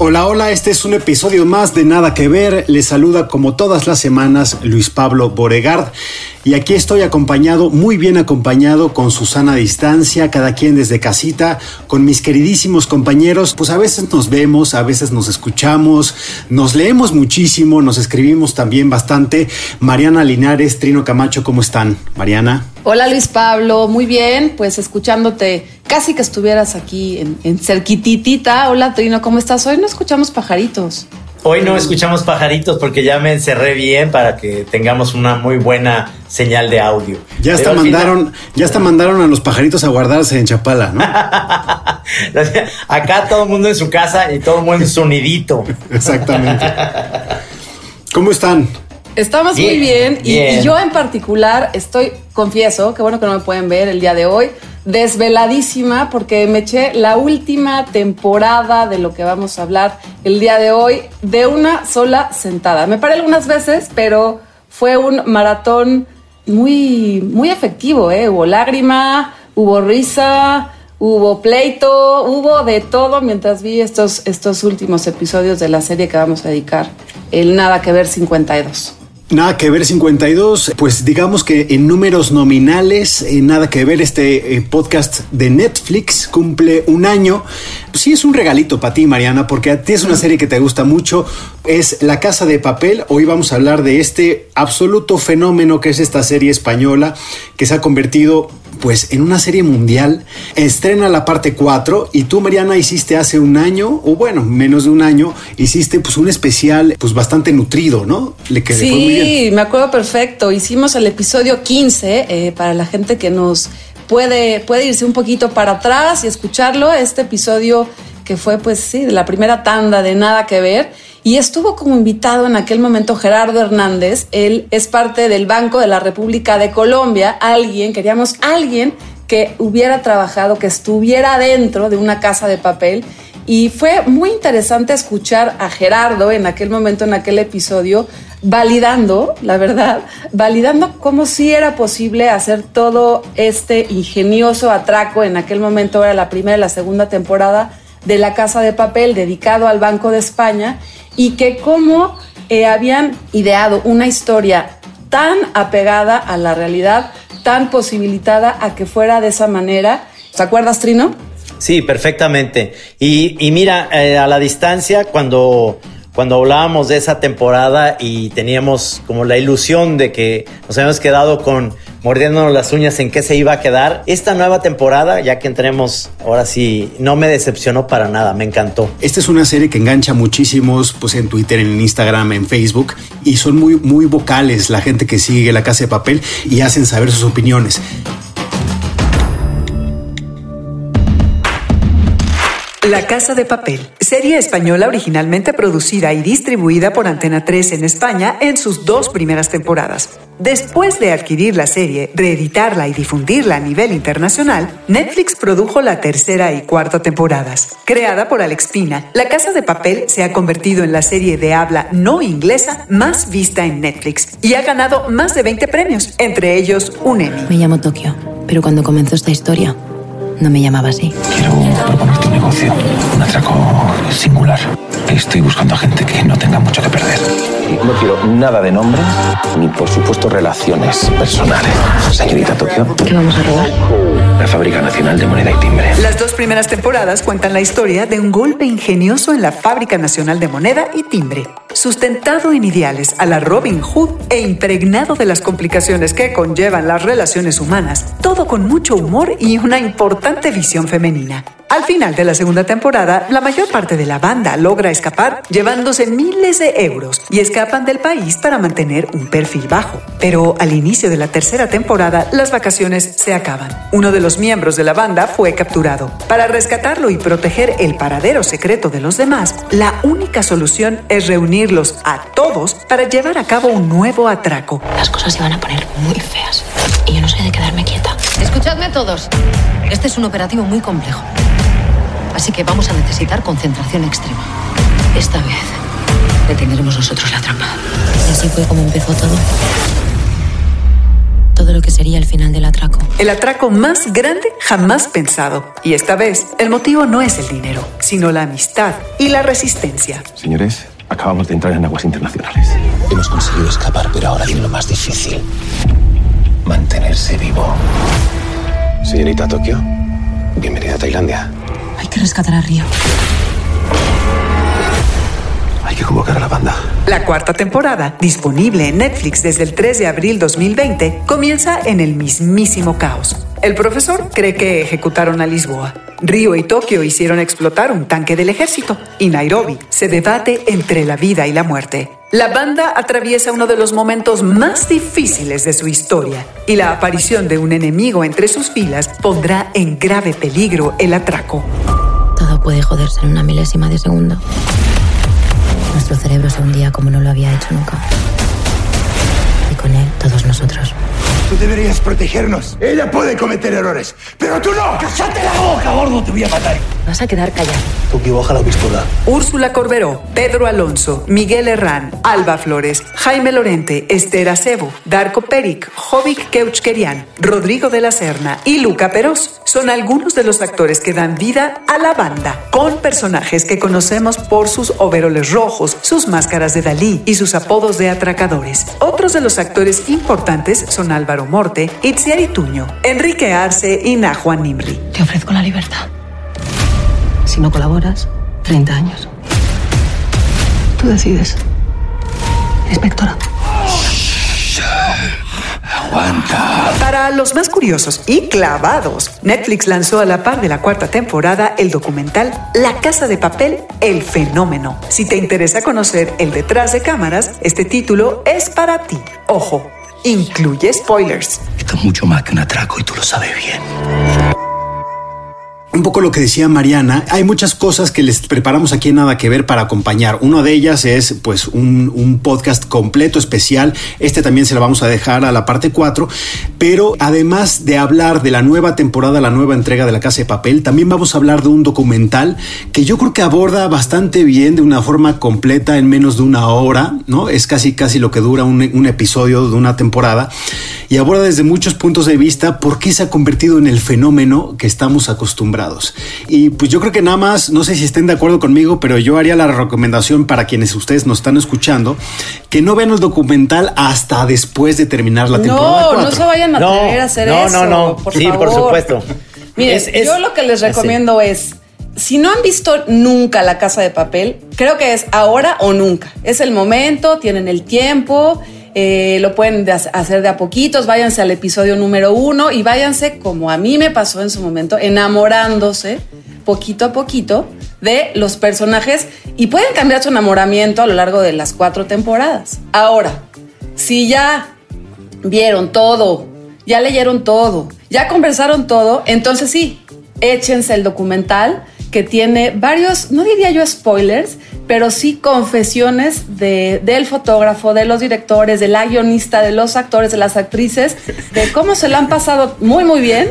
Hola, hola, este es un episodio más de Nada que Ver. Les saluda como todas las semanas Luis Pablo Boregard. Y aquí estoy acompañado, muy bien acompañado con Susana a distancia, cada quien desde casita, con mis queridísimos compañeros. Pues a veces nos vemos, a veces nos escuchamos, nos leemos muchísimo, nos escribimos también bastante. Mariana Linares, Trino Camacho, ¿cómo están? Mariana. Hola Luis Pablo, muy bien, pues escuchándote, casi que estuvieras aquí en, en cerquititita. Hola Trino, ¿cómo estás? Hoy no escuchamos pajaritos. Hoy no escuchamos pajaritos porque ya me encerré bien para que tengamos una muy buena señal de audio. Ya hasta Pero mandaron, ya hasta mandaron a los pajaritos a guardarse en Chapala, ¿no? Acá todo el mundo en su casa y todo el mundo en su nidito. Exactamente. ¿Cómo están? Estamos Bien, muy bien, y- bien. Y, yo en particular estoy, confieso, que bueno que no me pueden ver el día de hoy, desveladísima porque me eché la última temporada de lo que vamos a hablar el día de hoy de una sola sentada. Me paré algunas veces, pero fue un maratón muy, muy efectivo, ¿eh? Hubo lágrima, hubo risa, hubo pleito, hubo de todo mientras vi estos, estos últimos episodios de la serie que vamos a dedicar, el Nada que ver 52. Nada que ver 52, pues digamos que en números nominales, eh, nada que ver este eh, podcast de Netflix cumple un año. Sí es un regalito para ti, Mariana, porque a ti es una serie que te gusta mucho, es La Casa de Papel. Hoy vamos a hablar de este absoluto fenómeno que es esta serie española que se ha convertido pues en una serie mundial. Estrena la parte 4 y tú, Mariana, hiciste hace un año, o bueno, menos de un año, hiciste pues un especial pues bastante nutrido, ¿no? Le que le fue muy bien. Sí, me acuerdo perfecto. Hicimos el episodio 15 eh, para la gente que nos puede, puede irse un poquito para atrás y escucharlo. Este episodio que fue, pues sí, la primera tanda de Nada que Ver. Y estuvo como invitado en aquel momento Gerardo Hernández. Él es parte del Banco de la República de Colombia. Alguien, queríamos alguien que hubiera trabajado, que estuviera dentro de una casa de papel. Y fue muy interesante escuchar a Gerardo en aquel momento, en aquel episodio, validando, la verdad, validando cómo sí era posible hacer todo este ingenioso atraco. En aquel momento era la primera y la segunda temporada de La Casa de Papel dedicado al Banco de España y que cómo eh, habían ideado una historia tan apegada a la realidad, tan posibilitada a que fuera de esa manera. ¿Te acuerdas, Trino? Sí, perfectamente. Y, mira, eh, a la distancia, cuando, cuando hablábamos de esa temporada y teníamos como la ilusión de que nos habíamos quedado con mordiéndonos las uñas en qué se iba a quedar, esta nueva temporada, ya que entremos, ahora sí, no me decepcionó para nada, me encantó. Esta es una serie que engancha muchísimos pues en Twitter, en Instagram, en Facebook y son muy muy vocales la gente que sigue La Casa de Papel y hacen saber sus opiniones. La Casa de Papel, serie española originalmente producida y distribuida por Antena 3 en España en sus dos primeras temporadas. Después de adquirir la serie, reeditarla y difundirla a nivel internacional, Netflix produjo la tercera y cuarta temporadas. Creada por Alex Pina, La Casa de Papel se ha convertido en la serie de habla no inglesa más vista en Netflix y ha ganado más de 20 premios, entre ellos un Emmy. Me llamo Tokio, pero cuando comenzó esta historia no me llamaba así. Quiero proponerte un negocio, un atraco singular. Estoy buscando a gente que no tenga mucho que perder. No quiero nada de nombres, ni por supuesto relaciones personales. Señorita Tokio, ¿Qué vamos a robar? la Fábrica Nacional de Moneda y Timbre. Las dos primeras temporadas cuentan la historia de un golpe ingenioso en la Fábrica Nacional de Moneda y Timbre. sustentado en ideales a la Robin Hood e impregnado de las complicaciones que conllevan las relaciones humanas, todo con mucho humor y una importante visión femenina. Al final de la segunda temporada, la mayor parte de la banda logra escapar llevándose miles de euros y escapan del país para mantener un perfil bajo. Pero al inicio de la tercera temporada, las vacaciones se acaban. Uno de los miembros de la banda fue capturado. Para rescatarlo y proteger el paradero secreto de los demás, la única solución es reunirlos a todos para llevar a cabo un nuevo atraco. Las cosas se van a poner muy feas. Y yo no soy de quedarme quieta. Escuchadme todos. Este es un operativo muy complejo. Así que vamos a necesitar concentración extrema. Esta vez detendremos nosotros la trampa. Y así fue como empezó todo. Todo lo que sería el final del atraco. El atraco más grande jamás pensado. Y esta vez, el motivo no es el dinero, sino la amistad y la resistencia. Señores, acabamos de entrar en aguas internacionales. Hemos conseguido escapar, pero ahora viene lo más difícil. Mantenerse vivo. Señorita Tokio, bienvenida a Tailandia. Hay que rescatar a Río. Hay que convocar a la banda. La cuarta temporada, disponible en Netflix desde el 3 de abril 2020, comienza en el mismísimo caos. El profesor cree que ejecutaron a Lisboa. Río y Tokio hicieron explotar un tanque del ejército y Nairobi se debate entre la vida y la muerte. La banda atraviesa uno de los momentos más difíciles de su historia y la aparición de un enemigo entre sus filas pondrá en grave peligro el atraco. Todo puede joderse en una milésima de segundo. Nuestro cerebro se hundía como no lo había hecho nunca. Con él, todos nosotros. Tú deberías protegernos. Ella puede cometer errores, pero tú no. ¡Cállate la boca, gordo! Te voy a matar. Vas a quedar callado. Tú baja la pistola. Úrsula Corberó, Pedro Alonso, Miguel Herrán, Alba Flores, Jaime Lorente, Esther Acebo, Darko Peric, Jovic Keuchkerian, Rodrigo de la Serna y Luca Peros son algunos de los actores que dan vida a la banda, con personajes que conocemos por sus overoles rojos, sus máscaras de Dalí y sus apodos de atracadores. Otros de los actores importantes son Álvaro Morte, Itziar Ituño, Enrique Arce y Nahuan Nimri. Te ofrezco la libertad. Si no colaboras, 30 años. Tú decides. Inspectora. Aguanta. Para los más curiosos y clavados, Netflix lanzó a la par de la cuarta temporada el documental La Casa de Papel, El Fenómeno. Si te interesa conocer el detrás de cámaras, este título es para ti. Ojo, incluye spoilers. Esto es mucho más que un atraco y tú lo sabes bien. Un poco lo que decía Mariana, hay muchas cosas que les preparamos aquí en Nada que Ver para acompañar. Una de ellas es pues un, podcast completo, especial. Este también se lo vamos a dejar a la parte 4. Pero además de hablar de la nueva temporada, la nueva entrega de La Casa de Papel, también vamos a hablar de un documental que yo creo que aborda bastante bien, de una forma completa, en menos de una hora, ¿no? Es casi casi lo que dura un, un episodio de una temporada. Y aborda desde muchos puntos de vista por qué se ha convertido en el fenómeno que estamos acostumbrados. Y pues yo creo que nada más, no sé si estén de acuerdo conmigo, pero yo haría la recomendación para quienes ustedes nos están escuchando, que no vean el documental hasta después de terminar la temporada. No, no se vayan a No, a hacer no, eso. no, no. Por Sí, por supuesto. Miren, Es- es- yo lo que les recomiendo es, si no han visto nunca La Casa de Papel, creo que es ahora o nunca. Es el momento, tienen el tiempo, eh, lo pueden de- hacer de a poquitos, váyanse al episodio número uno y váyanse, como a mí me pasó en su momento, enamorándose poquito a poquito de los personajes y pueden cambiar su enamoramiento a lo largo de las cuatro temporadas. Ahora, si ya vieron todo, ya leyeron todo, ya conversaron todo, entonces sí, échense el documental que tiene varios, no diría yo spoilers, pero sí confesiones de, del fotógrafo, de los directores, de la guionista, de los actores, de las actrices, de cómo se la han pasado muy, muy bien,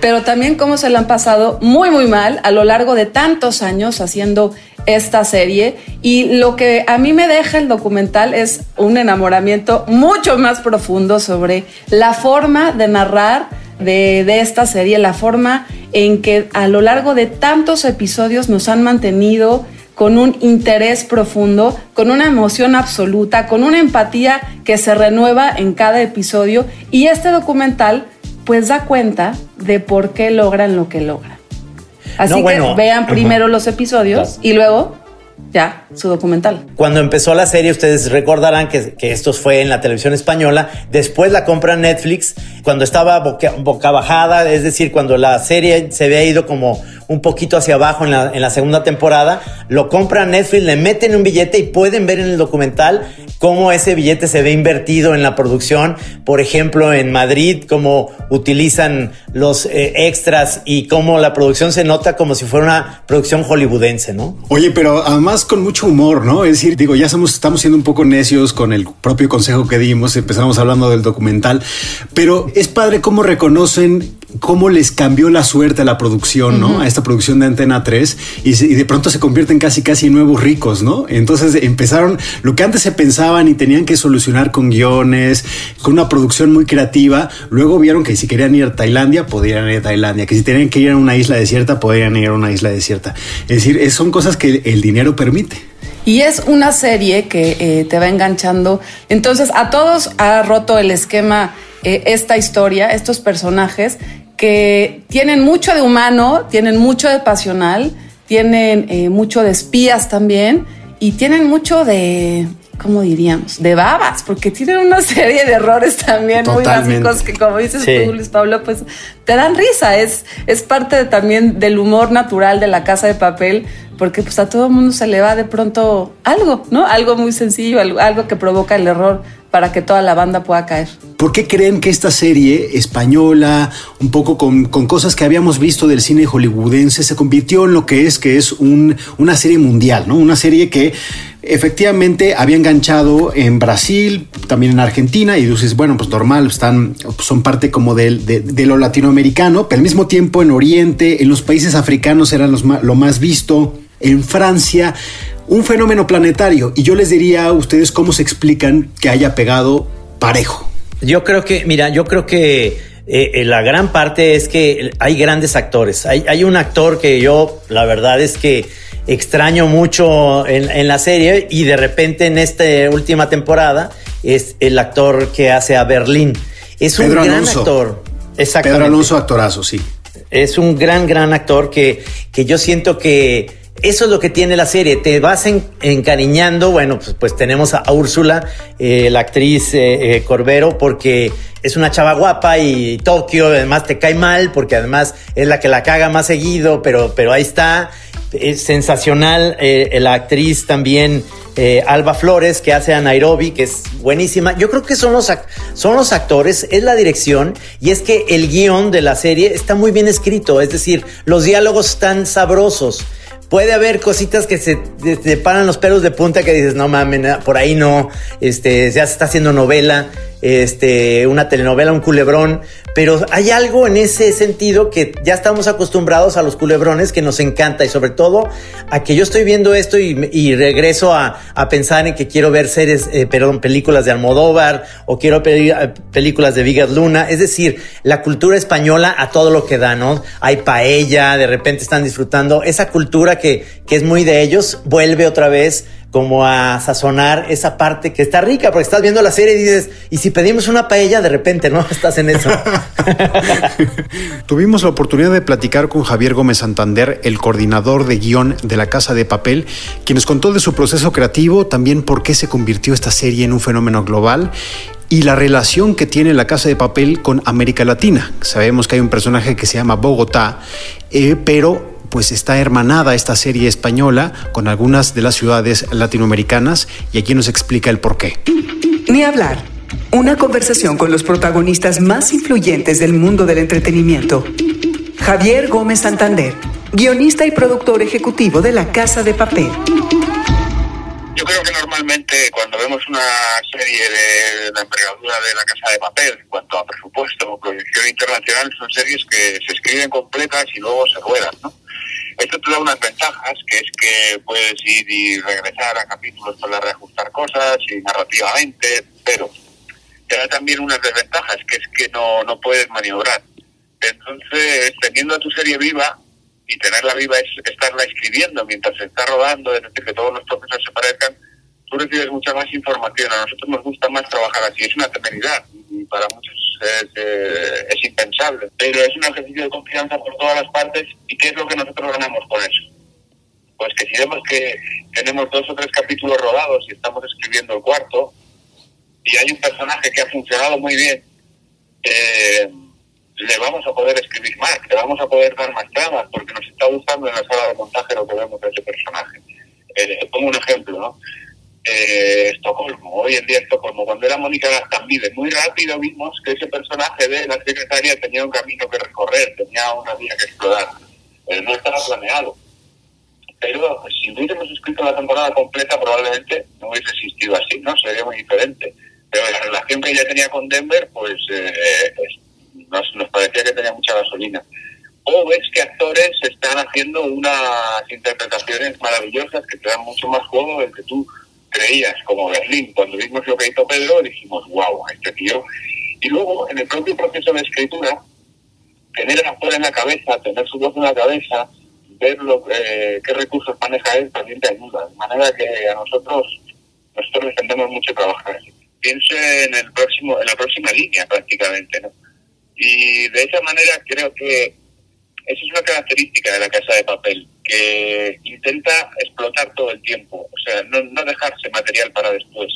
pero también cómo se la han pasado muy, muy mal a lo largo de tantos años haciendo esta serie. Y lo que a mí me deja el documental es un enamoramiento mucho más profundo sobre la forma de narrar de, de esta serie, la forma en que a lo largo de tantos episodios nos han mantenido con un interés profundo, con una emoción absoluta, con una empatía que se renueva en cada episodio. Y este documental pues da cuenta de por qué logran lo que logran. Así No, que vean primero los episodios y luego ya su documental. Cuando empezó la serie, ustedes recordarán que, que esto fue en la televisión española. Después la compra Netflix cuando estaba boca, boca, bajada, es decir, cuando la serie se había ido como un poquito hacia abajo en la, segunda temporada. Lo compra Netflix, le meten un billete y pueden ver en el documental cómo ese billete se ve invertido en la producción. Por ejemplo, en Madrid, cómo utilizan los eh, extras y cómo la producción se nota como si fuera una producción hollywoodense, ¿no? Oye, pero además con mucho humor, ¿no? Es decir, digo, ya estamos siendo un poco necios con el propio consejo que dimos, empezamos hablando del documental, pero es padre cómo reconocen cómo les cambió la suerte a la producción, ¿no? Uh -huh. A esta producción de Antena 3 y, y, de pronto se convierten casi casi en nuevos ricos, ¿no? Entonces empezaron lo que antes se pensaban y tenían que solucionar con guiones, con una producción muy creativa, luego vieron que si querían ir a Tailandia, podían ir a Tailandia, que si tenían que ir a una isla desierta, podían ir a una isla desierta. Es decir, son cosas que el dinero permite. Y es una serie que eh, te va enganchando. Entonces, a todos ha roto el esquema eh, esta historia, estos personajes que tienen mucho de humano, tienen mucho de pasional, tienen eh, mucho de espías también y tienen mucho de, ¿cómo diríamos? De babas, porque tienen una serie de errores también Totalmente. muy básicos que como dices sí. tú, Luis Pablo, pues te dan risa, es, es parte de, también del humor natural de la casa de papel, porque pues a todo el mundo se le va de pronto algo, ¿no? Algo muy sencillo, algo, algo que provoca el error para que toda la banda pueda caer. ¿Por qué creen que esta serie española, un poco con, cosas que habíamos visto del cine hollywoodense, se convirtió en lo que es, que es un, una serie mundial, ¿no? Una serie que efectivamente había enganchado en Brasil, también en Argentina, y dices, bueno, pues normal, están, son parte como de, lo latinoamericano, pero al mismo tiempo en Oriente, en los países africanos eran lo más visto, en Francia, un fenómeno planetario. Y yo les diría a ustedes cómo se explican que haya pegado parejo. Yo creo que, mira, yo creo que eh, la gran parte es que hay grandes actores. Hay, hay, un actor que yo, la verdad es que extraño mucho en, en, la serie y de repente en esta última temporada es el actor que hace a Berlín. Es un gran Alonso. actor. Exactamente. Pedro Alonso, actorazo, sí. Es un gran, gran actor que, que yo siento que eso es lo que tiene la serie. Te vas en, encariñando. Bueno, pues, pues, tenemos a Úrsula, eh, la actriz eh, eh, Corbero, porque es una chava guapa y Tokio además te cae mal, porque además es la que la caga más seguido, pero, pero ahí está. Es sensacional la actriz también. Alba Flores, que hace a Nairobi, que es buenísima. Yo creo que son los, son los actores, es la dirección, y es que el guion de la serie está muy bien escrito, es decir, los diálogos están sabrosos puede haber cositas que se te paran los pelos de punta que dices, no mames, por ahí no, este, ya se está haciendo novela, este, una telenovela, un culebrón, pero hay algo en ese sentido que ya estamos acostumbrados a los culebrones que nos encanta y sobre todo a que yo estoy viendo esto y, regreso a, a, pensar en que quiero ver series, eh, perdón, películas de Almodóvar o quiero ver películas de Vigas Luna, es decir, la cultura española a todo lo que da, ¿no? Hay paella, de repente están disfrutando esa cultura que, que es muy de ellos, vuelve otra vez como a sazonar esa parte que está rica, porque estás viendo la serie y dices, y si pedimos una paella, de repente, ¿no? Estás en eso. Tuvimos la oportunidad de platicar con Javier Gómez Santander, el coordinador de guion de La Casa de Papel, quien nos contó de su proceso creativo, también por qué se convirtió esta serie en un fenómeno global y la relación que tiene la Casa de Papel con América Latina. Sabemos que hay un personaje que se llama Bogotá, eh, pero pues está hermanada esta serie española con algunas de las ciudades latinoamericanas y aquí nos explica el por qué. Ni hablar. Una conversación con los protagonistas más influyentes del mundo del entretenimiento. Javier Gómez Santander, guionista y productor ejecutivo de La Casa de Papel. Yo creo que normalmente cuando vemos una serie de la envergadura de La Casa de Papel, en cuanto a presupuesto o proyección internacional, son series que se escriben completas y luego se ruedan, ¿no? Esto te da unas ventajas, que es que puedes ir y regresar a capítulos para reajustar cosas y narrativamente, pero te da también unas desventajas, que es que no, no puedes maniobrar. Entonces, teniendo tu serie viva, y tenerla viva es estarla escribiendo mientras se está rodando, es decir, que todos los procesos se parezcan, tú recibes mucha más información. A nosotros nos gusta más trabajar así, es una temeridad para muchos es, eh, es impensable, pero es un ejercicio de confianza por todas las partes y ¿qué es lo que nosotros ganamos con eso? Pues que si vemos que, tenemos dos o tres capítulos rodados y estamos escribiendo el cuarto, y hay un personaje que ha funcionado muy bien, eh, le vamos a poder escribir más, le vamos a poder dar más tramas, porque nos está gustando en la sala de montaje lo que vemos de ese personaje. Eh, pongo un ejemplo, ¿no? Eh, Estocolmo, hoy en día Estocolmo, cuando era Mónica Gastambide, muy rápido vimos que ese personaje de la secretaria tenía un camino que recorrer, tenía una vía que explorar. Eh, no estaba planeado. Pero si hubiésemos escrito la temporada completa, probablemente no hubiese existido así, ¿no? Sería muy diferente. Pero la relación que ella tenía con Denver, pues eh, nos, nos parecía que tenía mucha gasolina o ves que actores están haciendo unas interpretaciones maravillosas que te dan mucho más juego del que tú creías, como Berlín. Cuando vimos lo que hizo Pedro, dijimos, wow, este tío. Y luego, en el propio proceso de escritura, tener el actor en la cabeza, tener su voz en la cabeza, ver lo, eh, qué recursos maneja él, también te ayuda. De manera que a nosotros, nosotros defendemos mucho trabajar así. Piense en, el próximo, en la próxima línea prácticamente, ¿no? Y de esa manera creo que esa es una característica de la casa de papel, que intenta explotar todo el tiempo, o sea, no, dejarse material para después.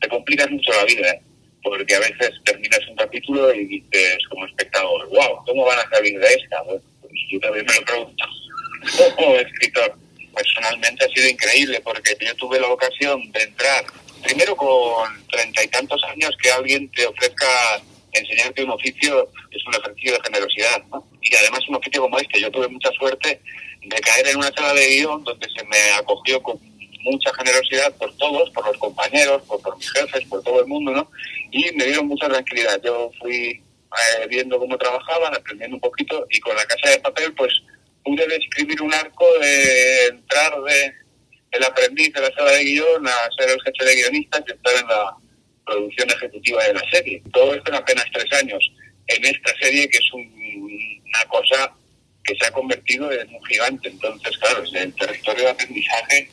Te complicas mucho la vida, ¿eh? porque a veces terminas un capítulo y dices como espectador, wow, ¿cómo van a salir de esta? pues yo también me lo pregunto como escritor. Personalmente ha sido increíble porque yo tuve la ocasión de entrar, primero con treinta y tantos años, que alguien te ofrezca enseñarte un oficio es un ejercicio de generosidad, ¿no? Y además un oficio como este, yo tuve mucha suerte de caer en una sala de guion donde se me acogió con mucha generosidad por todos, por los compañeros, por, mis jefes, por todo el mundo, ¿no? Y me dieron mucha tranquilidad. Yo fui eh, viendo cómo trabajaban, aprendiendo un poquito y con la casa de papel, pues pude describir un arco de entrar de el aprendiz de la sala de guion a ser el jefe de guionistas y estar en la producción ejecutiva de la serie. Todo esto en apenas tres años. En esta serie que es una cosa que se ha convertido en un gigante. Entonces, claro, el territorio de aprendizaje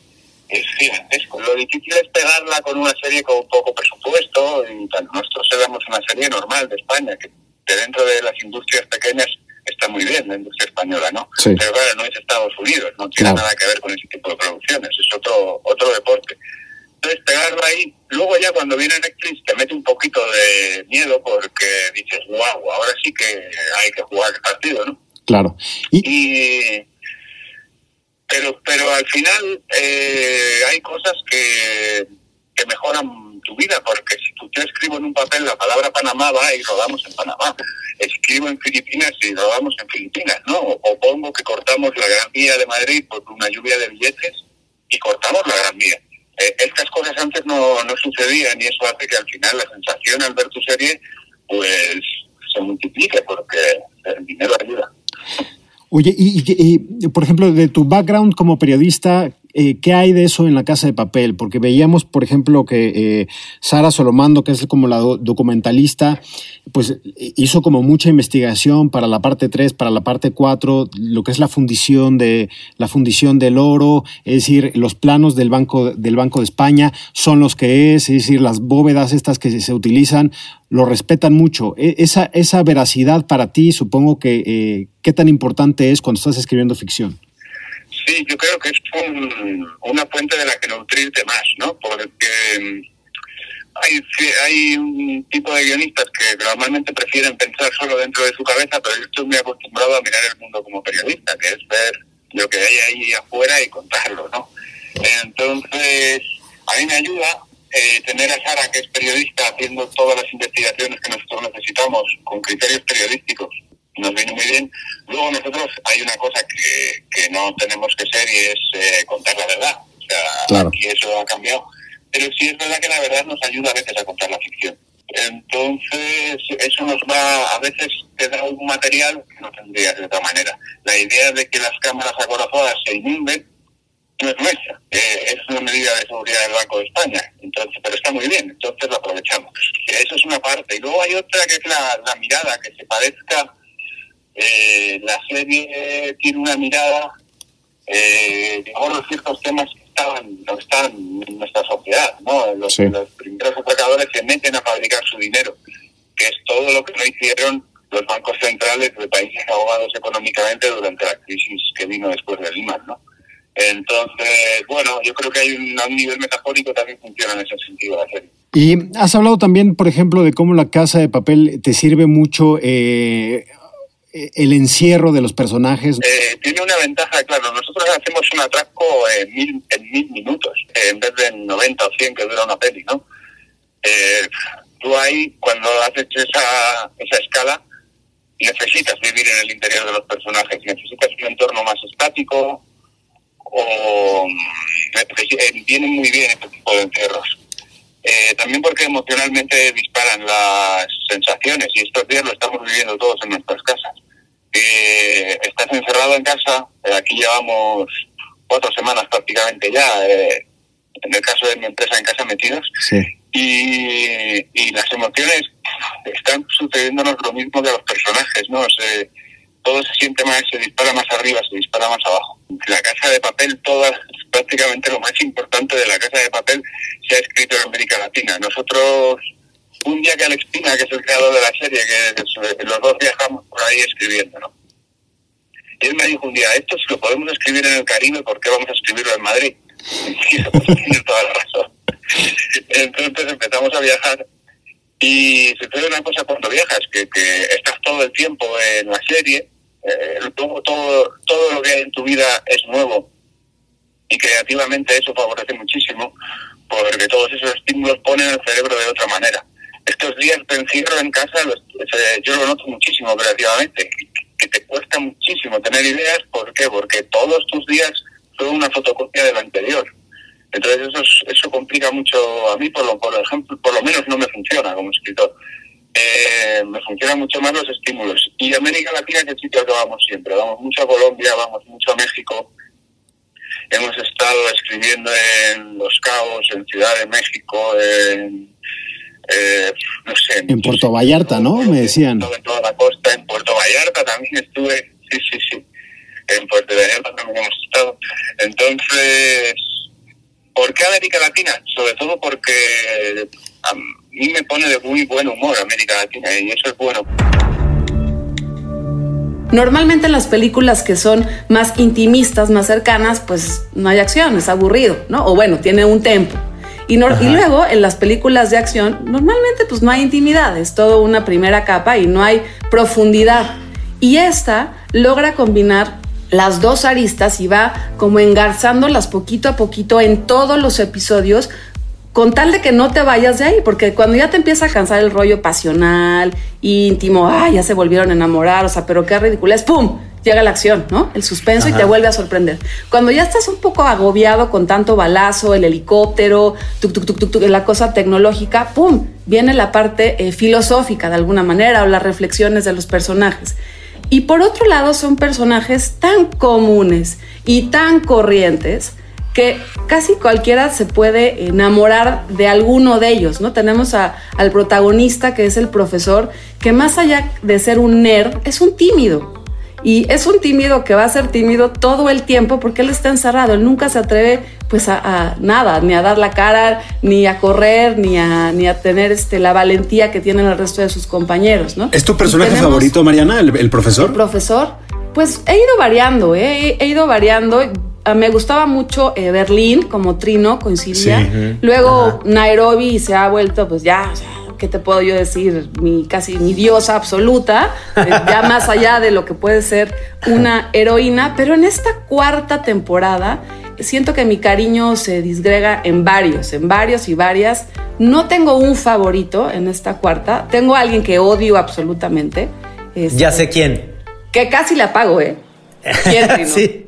es gigantesco. Lo difícil es pegarla con una serie con poco presupuesto y tal. Nosotros éramos una serie normal de España, que dentro de las industrias pequeñas está muy bien, la industria española, ¿no? Pero claro, no es Estados Unidos, no tiene nada que ver con ese tipo de producciones, es otro, otro deporte. Entonces, pegarlo ahí, luego ya cuando viene Netflix te mete un poquito de miedo porque dices, wow, ahora sí que hay que jugar el partido, ¿no? Claro. Y, pero, pero al final eh, hay cosas que, que mejoran tu vida, porque si tú, yo escribo en un papel la palabra Panamá va y rodamos en Panamá, escribo en Filipinas y rodamos en Filipinas, ¿no? O pongo que cortamos la Gran Vía de Madrid por una lluvia de billetes y cortamos la Gran Vía. Eh, estas cosas antes no, no sucedían y eso hace que al final la sensación al ver tu serie pues se multiplique porque el dinero ayuda. Oye, y, y, por ejemplo, de tu background como periodista, eh, ¿qué hay de eso en la casa de papel? Porque veíamos, por ejemplo, que eh, Sara Solomando, que es como la documentalista, pues hizo como mucha investigación para la parte 3, para la parte 4, lo que es la fundición de la fundición del oro, es decir, los planos del Banco del Banco de España son los que es, es decir, las bóvedas estas que se utilizan lo respetan mucho. E, esa, esa veracidad para ti, supongo que eh, qué tan importante es cuando estás escribiendo ficción. Sí, yo creo que es una fuente de la que nutrirte más, ¿no? Porque mm, hay, hay un tipo de guionistas que normalmente prefieren pensar solo dentro de su cabeza, pero yo estoy muy acostumbrado a mirar el mundo como periodista, que es ver lo que hay ahí afuera y contarlo, ¿no? Entonces, a mí me ayuda eh, tener a Sara, que es periodista, haciendo todas las investigaciones que nosotros necesitamos con criterios periodísticos nos viene muy bien. Luego nosotros hay una cosa que, que no tenemos que ser y es eh, contar la verdad. O sea, aquí eso ha cambiado. Pero sí es verdad que la verdad nos ayuda a veces a contar la ficción. Entonces, eso nos va, a veces te da un material que no tendrías de otra manera. La idea de que las cámaras acorazadas se inunden no es nuestra. Eh, es una medida de seguridad del Banco de España. Entonces, pero está muy bien, entonces lo aprovechamos. Eso es una parte. Y luego hay otra que es la, la mirada, que se parezca eh, la serie tiene una mirada eh, de ciertos temas que estaban, no están en nuestra sociedad. ¿no? Los, primeros atracadores se meten a fabricar su dinero, que es todo lo que no hicieron los bancos centrales de países ahogados económicamente durante la crisis que vino después de Lima. ¿no? Entonces, bueno, yo creo que hay un, a un nivel metafórico también funciona en ese sentido la serie. Y has hablado también, por ejemplo, de cómo la casa de papel te sirve mucho eh, el encierro de los personajes. Eh, tiene una ventaja, claro, nosotros hacemos un atraco en mil, en mil minutos, en vez de en 90 o 100 que dura una peli, ¿no? Eh, tú ahí, cuando haces esa, esa escala, necesitas vivir en el interior de los personajes, necesitas un entorno más estático o mm, vienen muy bien este tipo de encierros. Eh, también porque emocionalmente disparan las sensaciones y estos días lo estamos viviendo todos en nuestras casas. Eh, estás encerrado en casa, eh, aquí llevamos cuatro semanas prácticamente ya, eh, en el caso de mi empresa en casa metidos, y, y las emociones están sucediéndonos lo mismo que a los personajes, ¿no? Se, todo se siente más, se dispara más arriba, se dispara más abajo. La casa de papel, toda, prácticamente lo más importante de la casa de papel se ha escrito en América Latina. Nosotros, un día que Alex Pina, que es el creador de la serie, que los dos viajamos por ahí escribiendo, ¿no? Y él me dijo un día, esto si lo podemos escribir en el Caribe, ¿por qué vamos a escribirlo en Madrid? Y tiene toda la razón. Entonces empezamos a viajar y sucede una cosa cuando viajas, que estás todo el tiempo en la serie, eh, todo, todo, todo lo que hay en tu vida es nuevo y creativamente eso favorece muchísimo porque todos esos estímulos ponen el cerebro de otra manera. Estos días te encierro en casa, los, yo lo noto muchísimo creativamente, que te cuesta muchísimo tener ideas, ¿por qué? Porque todos tus días son una fotocopia del anterior. Entonces eso, eso complica mucho a mí, por lo, por ejemplo, por lo menos no me funciona como escritor. Eh, me funcionan mucho más los estímulos. Y América Latina, que sitio que vamos siempre. Vamos mucho a Colombia, vamos mucho a México. Hemos estado escribiendo en Los Cabos, en Ciudad de México, en, eh, no sé. En Puerto Vallarta, ¿no? Me decían. En toda la costa, en Puerto Vallarta también estuve. Sí, sí, sí. En Puerto Vallarta también hemos estado. Entonces, ¿Por qué América Latina? Sobre todo porque mí me pone de muy buen humor América Latina y eso es bueno. Normalmente en las películas que son más intimistas, más cercanas, pues no hay acción, es aburrido, ¿no? O bueno, tiene un tempo. Y, y, luego en las películas de acción, normalmente pues no hay intimidad, es todo una primera capa y no hay profundidad. Y esta logra combinar las dos aristas y va como engarzándolas poquito a poquito en todos los episodios con tal de que no te vayas de ahí, porque cuando ya te empieza a cansar el rollo pasional, íntimo, ay, ya se volvieron a enamorar, o sea, pero qué ridículo es, ¡pum! Llega la acción, ¿no? El suspenso y te vuelve a sorprender. Cuando ya estás un poco agobiado con tanto balazo, el helicóptero, tuk, tuk, tuk, tuk la cosa tecnológica, ¡pum! Viene la parte eh, filosófica de alguna manera o las reflexiones de los personajes. Y por otro lado son personajes tan comunes y tan corrientes que casi cualquiera se puede enamorar de alguno de ellos, ¿no? Tenemos a, al protagonista que es el profesor, que más allá de ser un nerd, es un tímido. Y es un tímido que va a ser tímido todo el tiempo porque él está encerrado, él nunca se atreve pues a, a nada, ni a dar la cara, ni a correr, ni a, ni a tener este, la valentía que tienen el resto de sus compañeros, ¿no? ¿Es tu personaje favorito, Mariana, el, el, profesor? El profesor, pues he ido variando, ¿eh? he, he ido variando me gustaba mucho eh, Berlín como trino, coincidía. Sí. Luego Ajá. Nairobi se ha vuelto, pues ya, o sea, ¿qué te puedo yo decir? Mi casi mi diosa absoluta, eh, ya más allá de lo que puede ser una heroína. Pero en esta cuarta temporada siento que mi cariño se disgrega en varios, en varios y varias. No tengo un favorito en esta cuarta. Tengo a alguien que odio absolutamente. Este, ya sé quién. Que casi la pago, ¿eh? ¿Quién, sí.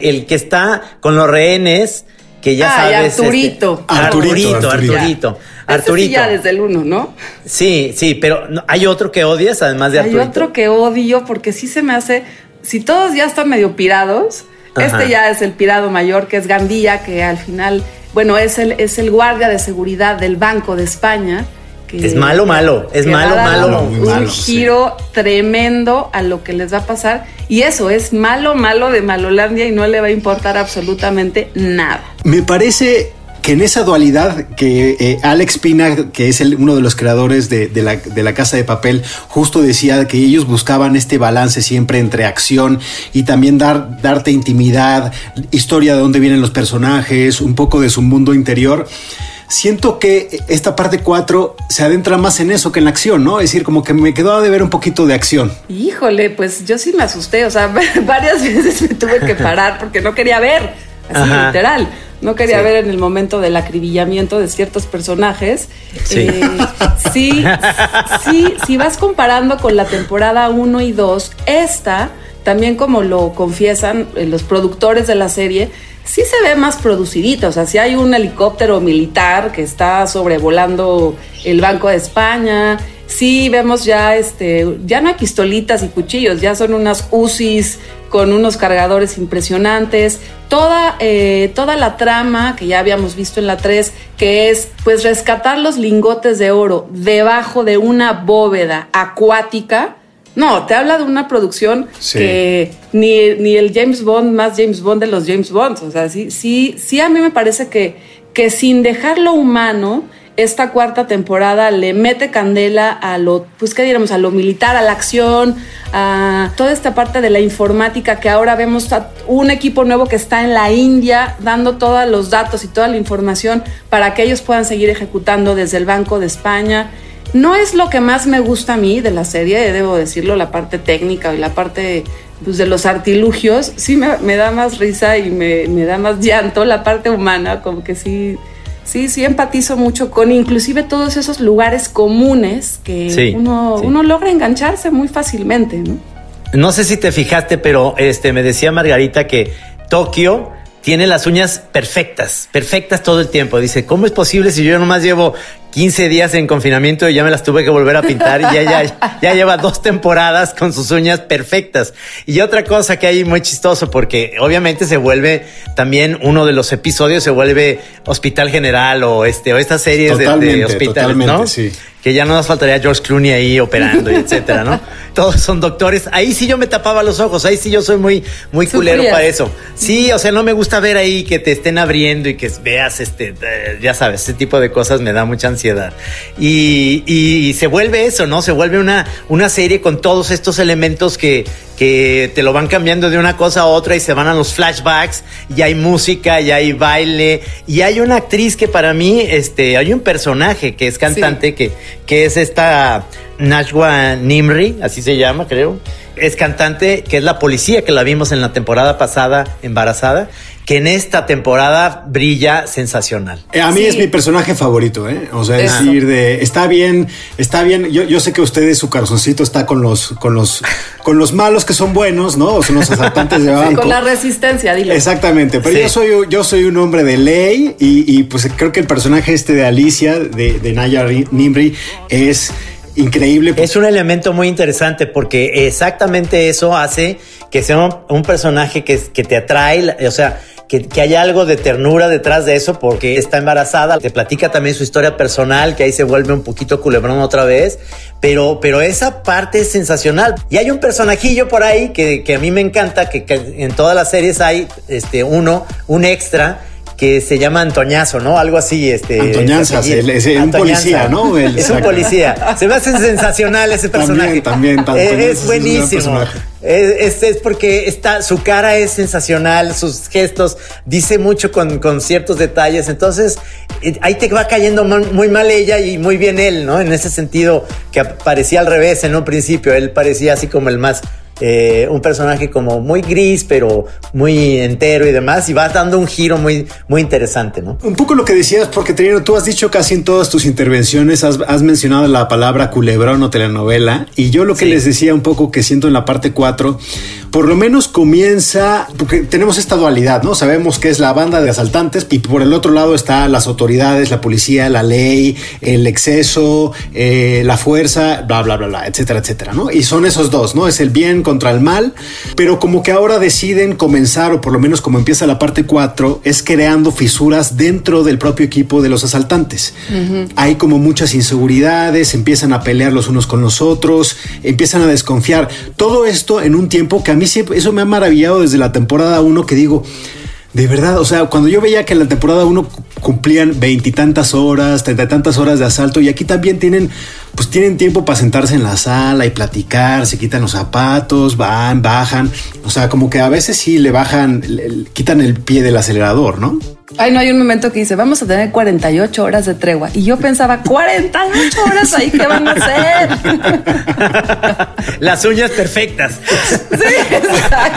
El que está con los rehenes, que ya ah, sabes. Arturito. Este, Arturito, Arturito. Arturito. Arturito. Sí ya desde el uno, ¿no? Sí, sí, pero hay otro que odias además de Arturito. Hay otro que odio porque sí se me hace. Si todos ya están medio pirados, Ajá. este ya es el pirado mayor, que es Gandía, que al final, bueno, es el, es el guardia de seguridad del Banco de España. Que, es malo, malo, es malo, malo. Un malo, giro sí. tremendo a lo que les va a pasar. Y eso es malo, malo de Malolandia y no le va a importar absolutamente nada. Me parece que en esa dualidad que eh, Alex Pina, que es el, uno de los creadores de, la, de, la, Casa de Papel, justo decía que ellos buscaban este balance siempre entre acción y también dar, darte intimidad, historia de dónde vienen los personajes, un poco de su mundo interior siento que esta parte 4 se adentra más en eso que en la acción, ¿no? Es decir, como que me quedó de ver un poquito de acción. Híjole, pues yo sí me asusté, o sea, varias veces me tuve que parar porque no quería ver, así literal. No quería ver en el momento del acribillamiento de ciertos personajes. Sí. Eh, sí, sí, si vas comparando con la temporada 1 y 2, esta, también como lo confiesan eh, los productores de la serie, sí se ve más producidita. O sea, si hay un helicóptero militar que está sobrevolando el Banco de España. Sí vemos ya, este, ya no hay pistolitas y cuchillos, ya son unas UCIs con unos cargadores impresionantes. Toda, eh, toda la trama que ya habíamos visto en la 3, que es pues rescatar los lingotes de oro debajo de una bóveda acuática no, te habla de una producción que ni, ni, el James Bond más James Bond de los James Bonds. O sea, sí, sí, sí a mí me parece que, que sin dejar lo humano, esta cuarta temporada le mete candela a lo, pues qué diríamos, a lo militar, a la acción, a toda esta parte de la informática que ahora vemos un equipo nuevo que está en la India dando todos los datos y toda la información para que ellos puedan seguir ejecutando desde el Banco de España. No es lo que más me gusta a mí de la serie, debo decirlo, la parte técnica y la parte pues, de los artilugios. Sí me, da más risa y me, da más llanto la parte humana, como que sí, sí, sí empatizo mucho con inclusive todos esos lugares comunes que uno, uno logra engancharse muy fácilmente. ¿no? no sé si te fijaste, pero este, me decía Margarita que Tokio tiene las uñas perfectas, perfectas todo el tiempo. Dice, ¿cómo es posible si yo nomás llevo 15 días en confinamiento y ya me las tuve que volver a pintar y ya, ya, ya lleva dos temporadas con sus uñas perfectas. Y otra cosa que hay muy chistoso porque obviamente se vuelve también uno de los episodios se vuelve Hospital General o este o estas series de, de, hospitales, ¿no? Sí que ya no nos faltaría George Clooney ahí operando y etcétera, ¿no? Todos son doctores. Ahí sí yo me tapaba los ojos, ahí sí yo soy muy, muy culero para eso. Sí, o sea, no me gusta ver ahí que te estén abriendo y que veas este, eh, ya sabes, ese tipo de cosas me da mucha ansiedad. Y, y se vuelve eso, ¿no? Se vuelve una, una serie con todos estos elementos que, que te lo van cambiando de una cosa a otra y se van a los flashbacks y hay música y hay baile y hay una actriz que para mí, este, hay un personaje que es cantante que, que es esta Najwa Nimri, así se llama, creo. Es cantante que es la policía que la vimos en la temporada pasada embarazada que en esta temporada brilla sensacional. Eh, a mí es mi personaje favorito, ¿eh? O sea, decir de está bien, está bien. Yo, yo sé que ustedes su corazoncito está con los, con los, con los malos que son buenos, ¿no? son los asaltantes de banco. con la resistencia, dile. Exactamente, pero yo soy, yo soy un hombre de ley y, y, pues creo que el personaje este de Alicia, de, de Naya Nimri, es increíble. Es un elemento muy interesante porque exactamente eso hace que sea un, personaje que, te atrae, o sea, que, haya algo de ternura detrás de eso porque está embarazada. Te platica también su historia personal, que ahí se vuelve un poquito culebrón otra vez. Pero, pero esa parte es sensacional. Y hay un personajillo por ahí que, que a mí me encanta, que, en todas las series hay este, uno, un extra que se llama Antoñazo, ¿no? Algo así, este. Antoñanzas, es un policía, ¿no? es un policía. Se me hace sensacional ese personaje. También, también. es, buenísimo. Es, es, porque está, su cara es sensacional, sus gestos, dice mucho con, con ciertos detalles. Entonces, eh, ahí te va cayendo muy mal ella y muy bien él, ¿no? En ese sentido, que parecía al revés en un principio. Él parecía así como el más eh, un personaje como muy gris, pero muy entero y demás, y va dando un giro muy, muy interesante, ¿no? Un poco lo que decías, porque Trino, tú has dicho casi en todas tus intervenciones, has, mencionado la palabra culebrón o telenovela, y yo lo que les decía un poco que siento en la parte 4, por lo menos comienza, porque tenemos esta dualidad, ¿no? Sabemos que es la banda de asaltantes, y por el otro lado está las autoridades, la policía, la ley, el exceso, eh, la fuerza, bla, bla, bla, bla, etcétera, etcétera, ¿no? Y son esos dos, ¿no? Es el bien contra el mal, pero como que ahora deciden comenzar, o por lo menos como empieza la parte 4, es creando fisuras dentro del propio equipo de los asaltantes. Hay como muchas inseguridades, empiezan a pelear los unos con los otros, empiezan a desconfiar. Todo esto en un tiempo que a mí siempre, eso me ha maravillado desde la temporada 1 que digo, De verdad, o sea, cuando yo veía que en la temporada 1 cumplían veintitantas horas, treinta y tantas horas de asalto, y aquí también tienen, pues tienen tiempo para sentarse en la sala y platicar, se quitan los zapatos, van, bajan, o sea, como que a veces sí le bajan, quitan el pie del acelerador, ¿no? Ay, no hay un momento que dice, vamos a tener 48 horas de tregua. Y yo pensaba, 48 horas ahí, ¿qué van a hacer? Las uñas perfectas.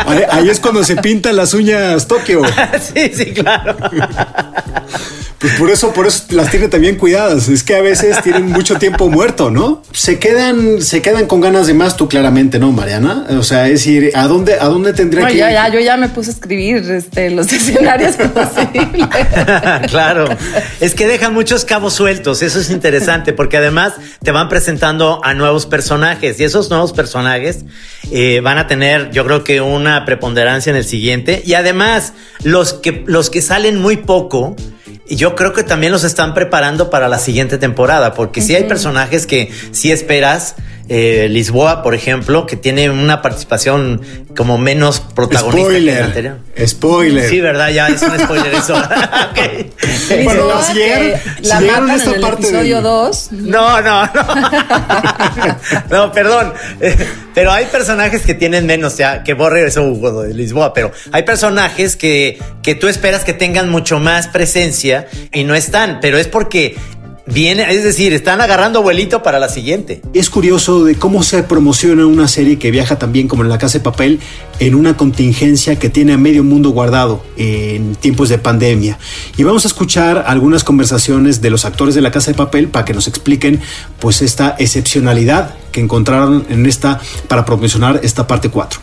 Ahí, ahí es cuando se pintan las uñas Tokio. sí, sí, claro. Pues por eso, por eso las tiene también cuidadas. Es que a veces tienen mucho tiempo muerto, ¿no? Se quedan, se quedan con ganas de más, tú claramente, ¿no, Mariana? O sea, es decir, ¿a dónde, a dónde tendría No, que ya, ir? ya, yo ya me puse a escribir este, los escenarios posibles. claro. Es que dejan muchos cabos sueltos. Eso es interesante porque además te van presentando a nuevos personajes y esos nuevos personajes eh, van a tener, yo creo que una preponderancia en el siguiente. Y además, los que, los que salen muy poco. Yo creo que también los están preparando para la siguiente temporada, porque si hay personajes que sí esperas, eh, Lisboa, por ejemplo, que tiene una participación como menos protagonista que la Spoiler. anterior. Spoiler. Sí, ¿verdad? Ya es un spoiler eso. Ok. Bueno, si llegaron- que si la a matan esta en el parte episodio del- 2. No, no, no. No, perdón. Pero hay personajes que tienen menos, ya, que borre eso Hugo de Lisboa, pero hay personajes que, que tú esperas que tengan mucho más presencia y no están, pero es porque viene, es decir, están agarrando vuelito para la siguiente. Es curioso de cómo se promociona una serie que viaja también como en la casa de papel en una contingencia que tiene a medio mundo guardado en tiempos de pandemia. Y vamos a escuchar algunas conversaciones de los actores de la casa de papel para que nos expliquen pues esta excepcionalidad que encontraron en esta para promocionar esta parte 4.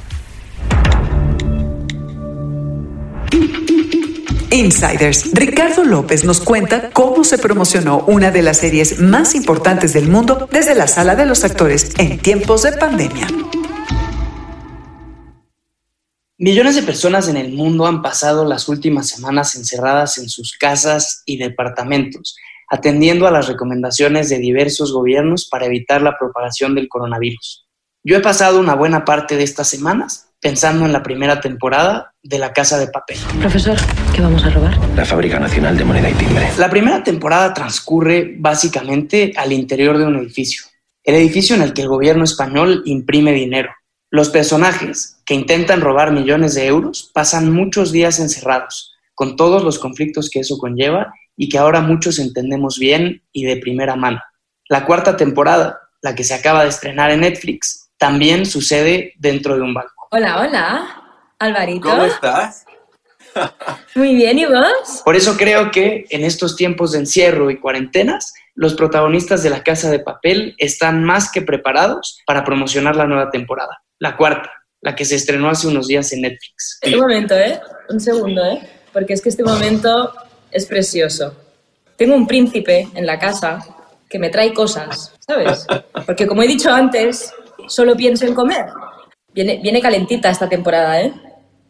Insiders. Ricardo López nos cuenta cómo se promocionó una de las series más importantes del mundo desde la sala de los actores en tiempos de pandemia. Millones de personas en el mundo han pasado las últimas semanas encerradas en sus casas y departamentos, atendiendo a las recomendaciones de diversos gobiernos para evitar la propagación del coronavirus. Yo he pasado una buena parte de estas semanas pensando en la primera temporada de La Casa de Papel. Profesor, ¿qué vamos a robar? La Fábrica Nacional de Moneda y Timbre. La primera temporada transcurre básicamente al interior de un edificio, el edificio en el que el gobierno español imprime dinero. Los personajes que intentan robar millones de euros pasan muchos días encerrados, con todos los conflictos que eso conlleva y que ahora muchos entendemos bien y de primera mano. La cuarta temporada, la que se acaba de estrenar en Netflix, también sucede dentro de un banco. Hola, hola. Alvarito. ¿Cómo estás? Muy bien, ¿y vos? Por eso creo que en estos tiempos de encierro y cuarentenas, los protagonistas de La Casa de Papel están más que preparados para promocionar la nueva temporada, la cuarta, la que se estrenó hace unos días en Netflix. Un momento, ¿eh? Un segundo, ¿eh? Porque es que este momento es precioso. Tengo un príncipe en la casa que me trae cosas, ¿sabes? Porque como he dicho antes, solo pienso en comer. Viene, viene calentita esta temporada, ¿eh?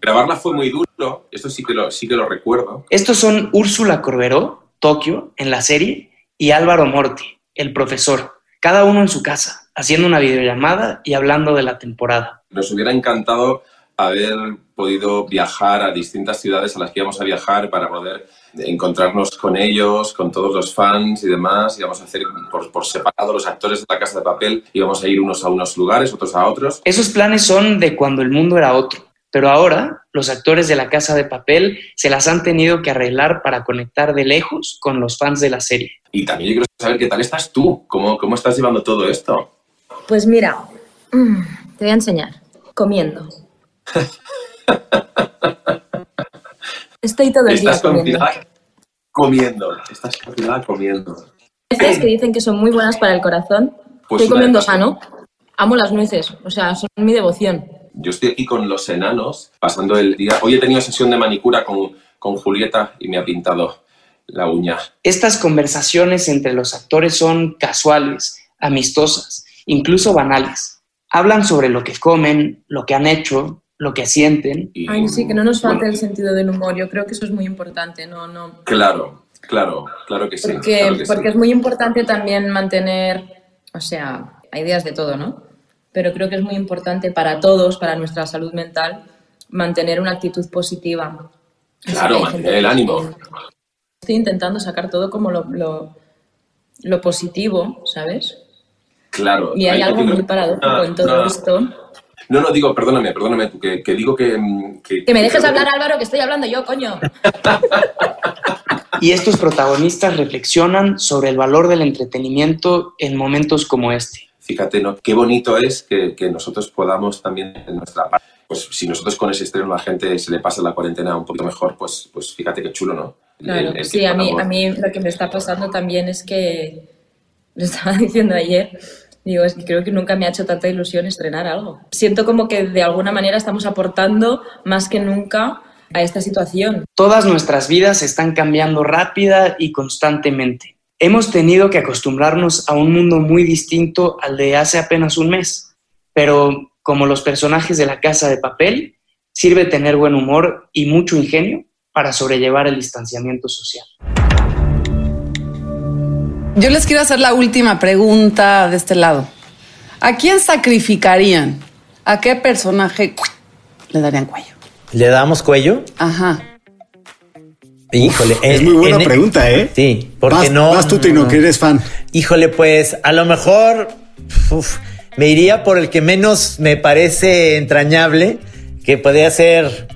Grabarla fue muy duro, esto sí que lo, sí que lo recuerdo. Estos son Úrsula Corberó, Tokio, en la serie, y Álvaro Morti, el profesor, cada uno en su casa, haciendo una videollamada y hablando de la temporada. Nos hubiera encantado haber podido viajar a distintas ciudades a las que íbamos a viajar para poder encontrarnos con ellos, con todos los fans y demás. Íbamos a hacer por, por separado los actores de la Casa de Papel, íbamos a ir unos a unos lugares, otros a otros. Esos planes son de cuando el mundo era otro, pero ahora los actores de la Casa de Papel se las han tenido que arreglar para conectar de lejos con los fans de la serie. Y también yo quiero saber qué tal estás tú, cómo, cómo estás llevando todo esto. Pues mira, mm, te voy a enseñar. Comiendo. Estoy todo el día Estás comiendo. comiendo, estás comiendo. Nueces que dicen que son muy buenas para el corazón. Pues Estoy comiendo sano. Amo las nueces, o sea, son mi devoción. Yo estoy aquí con los enanos, pasando el día. Hoy he tenido sesión de manicura con, con Julieta y me ha pintado la uña. Estas conversaciones entre los actores son casuales, amistosas, incluso banales. Hablan sobre lo que comen, lo que han hecho, lo que sienten. Ay, sí, que no nos falte el sentido del humor. Yo creo que eso es muy importante, no, no. Claro, claro, claro que sí. Porque, claro que sí. porque es muy importante también mantener, o sea, hay ideas de todo, ¿no? Pero creo que es muy importante para todos, para nuestra salud mental, mantener una actitud positiva Claro, mantener el ánimo. Estoy intentando sacar todo como lo, lo, lo positivo, ¿sabes? Claro. Y hay algo muy paradójico Ah, en todo no. esto. No, no, digo, perdóname, perdóname, tú, que, que digo que... mm, Que, Que me dejes hablar, Álvaro, que estoy hablando yo, coño. Y estos protagonistas reflexionan sobre el valor del entretenimiento en momentos como este. Fíjate, ¿no? Qué bonito es que, que nosotros podamos también en nuestra parte, pues si nosotros con ese estreno a la gente se le pasa la cuarentena un poquito mejor, pues, pues fíjate qué chulo, ¿no? Claro, el sí, a mí, a mí lo que me está pasando también es que, lo estaba diciendo ayer, digo, es que creo que nunca me ha hecho tanta ilusión estrenar algo. Siento como que de alguna manera estamos aportando más que nunca a esta situación. Todas nuestras vidas están cambiando rápida y constantemente. Hemos tenido que acostumbrarnos a un mundo muy distinto al de hace apenas un mes, pero como los personajes de la casa de papel, sirve tener buen humor y mucho ingenio para sobrellevar el distanciamiento social. Yo les quiero hacer la última pregunta de este lado. ¿A quién sacrificarían? ¿A qué personaje le darían cuello? ¿Le damos cuello? Ajá. Híjole. Es en- muy buena en- pregunta, ¿eh? Sí, porque Vas- no. vas tú, Tino, que eres fan. Híjole, pues a lo mejor uf, me iría por el que menos me parece entrañable, que podría ser.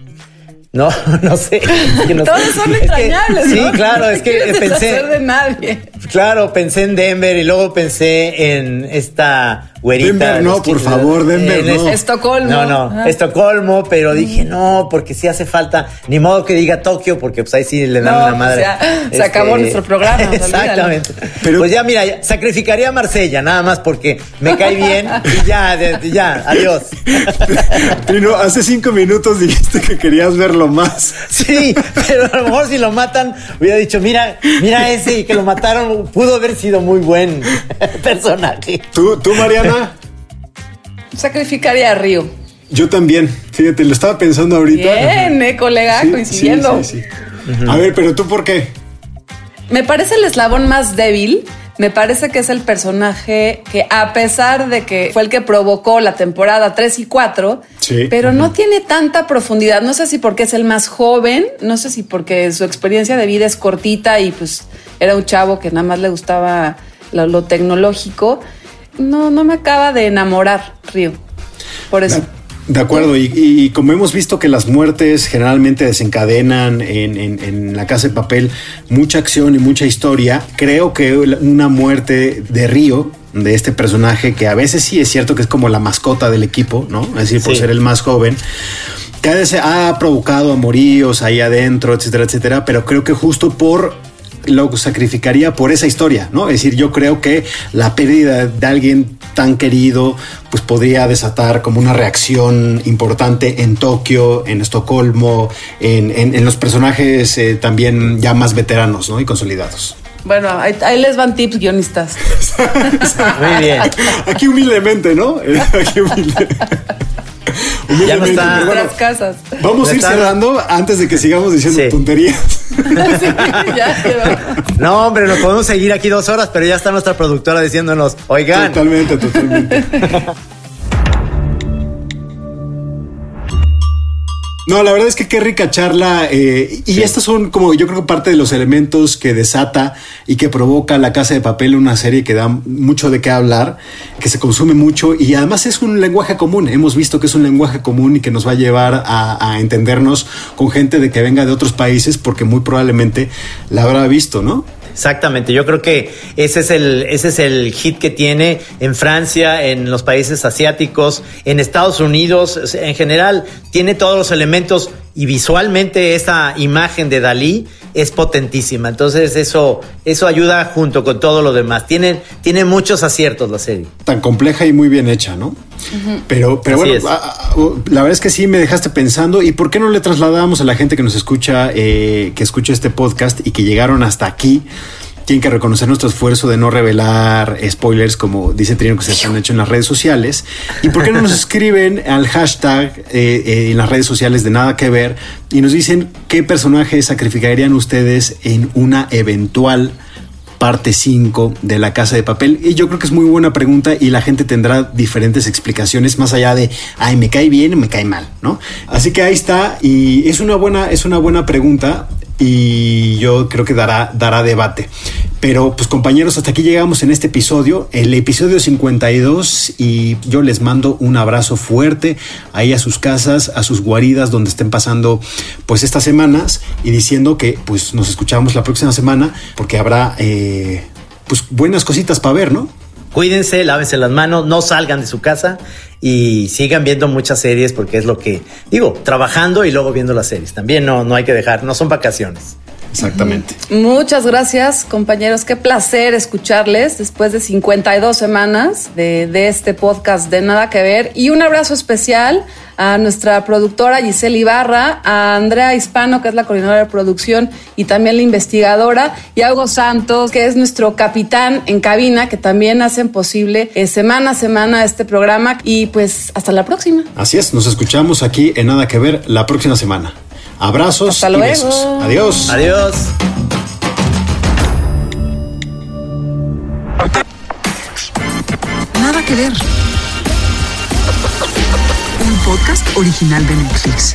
No, no sé. es que no sé. Todos son Es que- entrañables. sí, ¿no? claro, es No que pensé. de nadie. Claro, pensé en Denver y luego pensé en esta güerita. Denver, no, por favor, Denver, en no. es- Estocolmo. No, no, Ah. Estocolmo, pero dije no, porque sí hace falta. Ni modo que diga Tokio, porque pues ahí sí le dan No, una pues madre. ya, se acabó nuestro programa. Exactamente. pues ya, mira, sacrificaría a Marsella, nada más porque me cae bien y ya, de- ya, adiós. Tino, hace cinco minutos dijiste que querías verlo más. Sí, pero a lo mejor si lo matan, hubiera dicho, mira, mira ese y que lo mataron, pudo haber sido muy buen personaje. ¿Tú, tú Mariana? Sacrificaría a Río. Yo también. Fíjate, lo estaba pensando ahorita. Bien, eh, colega, Sí, coincidiendo. sí, sí, sí. A ver, pero tú por qué? Me parece el eslabón más débil. Me parece que es el personaje que, a pesar de que fue el que provocó la temporada 3 y 4, Sí. pero no tiene tanta profundidad. No sé si porque es el más joven, no sé si porque su experiencia de vida es cortita y pues era un chavo que nada más le gustaba lo, lo tecnológico. No, no me acaba de enamorar, Río. Por eso. De acuerdo, y, y como hemos visto que las muertes generalmente desencadenan en, en- en la casa de papel mucha acción y mucha historia, creo que una muerte de Río, de este personaje, que a veces sí es cierto que es como la mascota del equipo, ¿no? Es decir, por Sí. ser el más joven, que ha provocado amoríos ahí adentro, etcétera, etcétera, pero creo que justo por lo sacrificaría por esa historia, ¿no? Es decir, yo creo que la pérdida de alguien tan querido, pues podría desatar como una reacción importante en Tokio, en Estocolmo, en, en- en los personajes eh, también ya más veteranos, ¿no? Y consolidados. Bueno, ahí, ahí les van tips guionistas. Muy bien. Aquí humildemente, ¿no? Aquí humildemente. está. pero bueno, Nuestras casas. vamos a ir Ya cerrando antes de que sigamos diciendo Sí. tonterías. Sí, ya quedó. No, hombre, nos podemos seguir aquí dos horas, pero ya está nuestra productora diciéndonos, oigan, Totalmente, totalmente. No, la verdad es que qué rica charla. eh, y estos son como yo creo que parte de los elementos que desata y que provoca La Casa de Papel, una serie que da mucho de qué hablar, que se consume mucho y además es un lenguaje común. Hemos visto que es un lenguaje común y que nos va a llevar a, a entendernos con gente de que venga de otros países porque muy probablemente la habrá visto, ¿no? Exactamente, yo creo que ese es el ese es el hit que tiene en Francia, en los países asiáticos, en Estados Unidos, en general tiene todos los elementos y visualmente esa imagen de Dalí es potentísima. Entonces eso eso ayuda junto con todo lo demás. Tiene tiene muchos aciertos la serie. Tan compleja y muy bien hecha, ¿no? Pero, pero Así bueno, es. a- a- la verdad es que sí me dejaste pensando. ¿Y por qué no le trasladamos a la gente que nos escucha, eh, que escucha este podcast y que llegaron hasta aquí? Tienen que reconocer nuestro esfuerzo de no revelar spoilers, como dice Trino, que se han hecho en las redes sociales. ¿Y por qué no nos escriben al hashtag eh, eh, en las redes sociales de nada que ver y nos dicen qué personaje sacrificarían ustedes en una eventual parte 5 de La Casa de Papel. Y yo creo que es muy buena pregunta y la gente tendrá diferentes explicaciones más allá de, ay, me cae bien o me cae mal, ¿no? Así que ahí está y es una buena, es una buena pregunta y yo creo que dará, dará debate. Pero pues compañeros, hasta aquí llegamos en este episodio, el episodio 52 y yo les mando un abrazo fuerte ahí a sus casas, a sus guaridas donde estén pasando pues estas semanas y diciendo que pues nos escuchamos la próxima semana porque habrá eh, pues buenas cositas para ver, ¿no? Cuídense, lávense las manos, no salgan de su casa y sigan viendo muchas series porque es lo que digo, trabajando y luego viendo las series. También no, no hay que dejar, no son vacaciones. Exactamente. Muchas gracias, compañeros. Qué placer escucharles después de 52 semanas de, de, este podcast de Nada que Ver. Y un abrazo especial a nuestra productora Giselle Ibarra, a Andrea Hispano, que es la coordinadora de producción y también la investigadora, y a Hugo Santos, que es nuestro capitán en cabina, que también hacen posible eh, semana a semana este programa. Y pues hasta la próxima. Así es, nos escuchamos aquí en Nada que Ver la próxima semana. Abrazos Hasta y luego. besos. Adiós. Adiós. Nada que ver. Un podcast original de Netflix.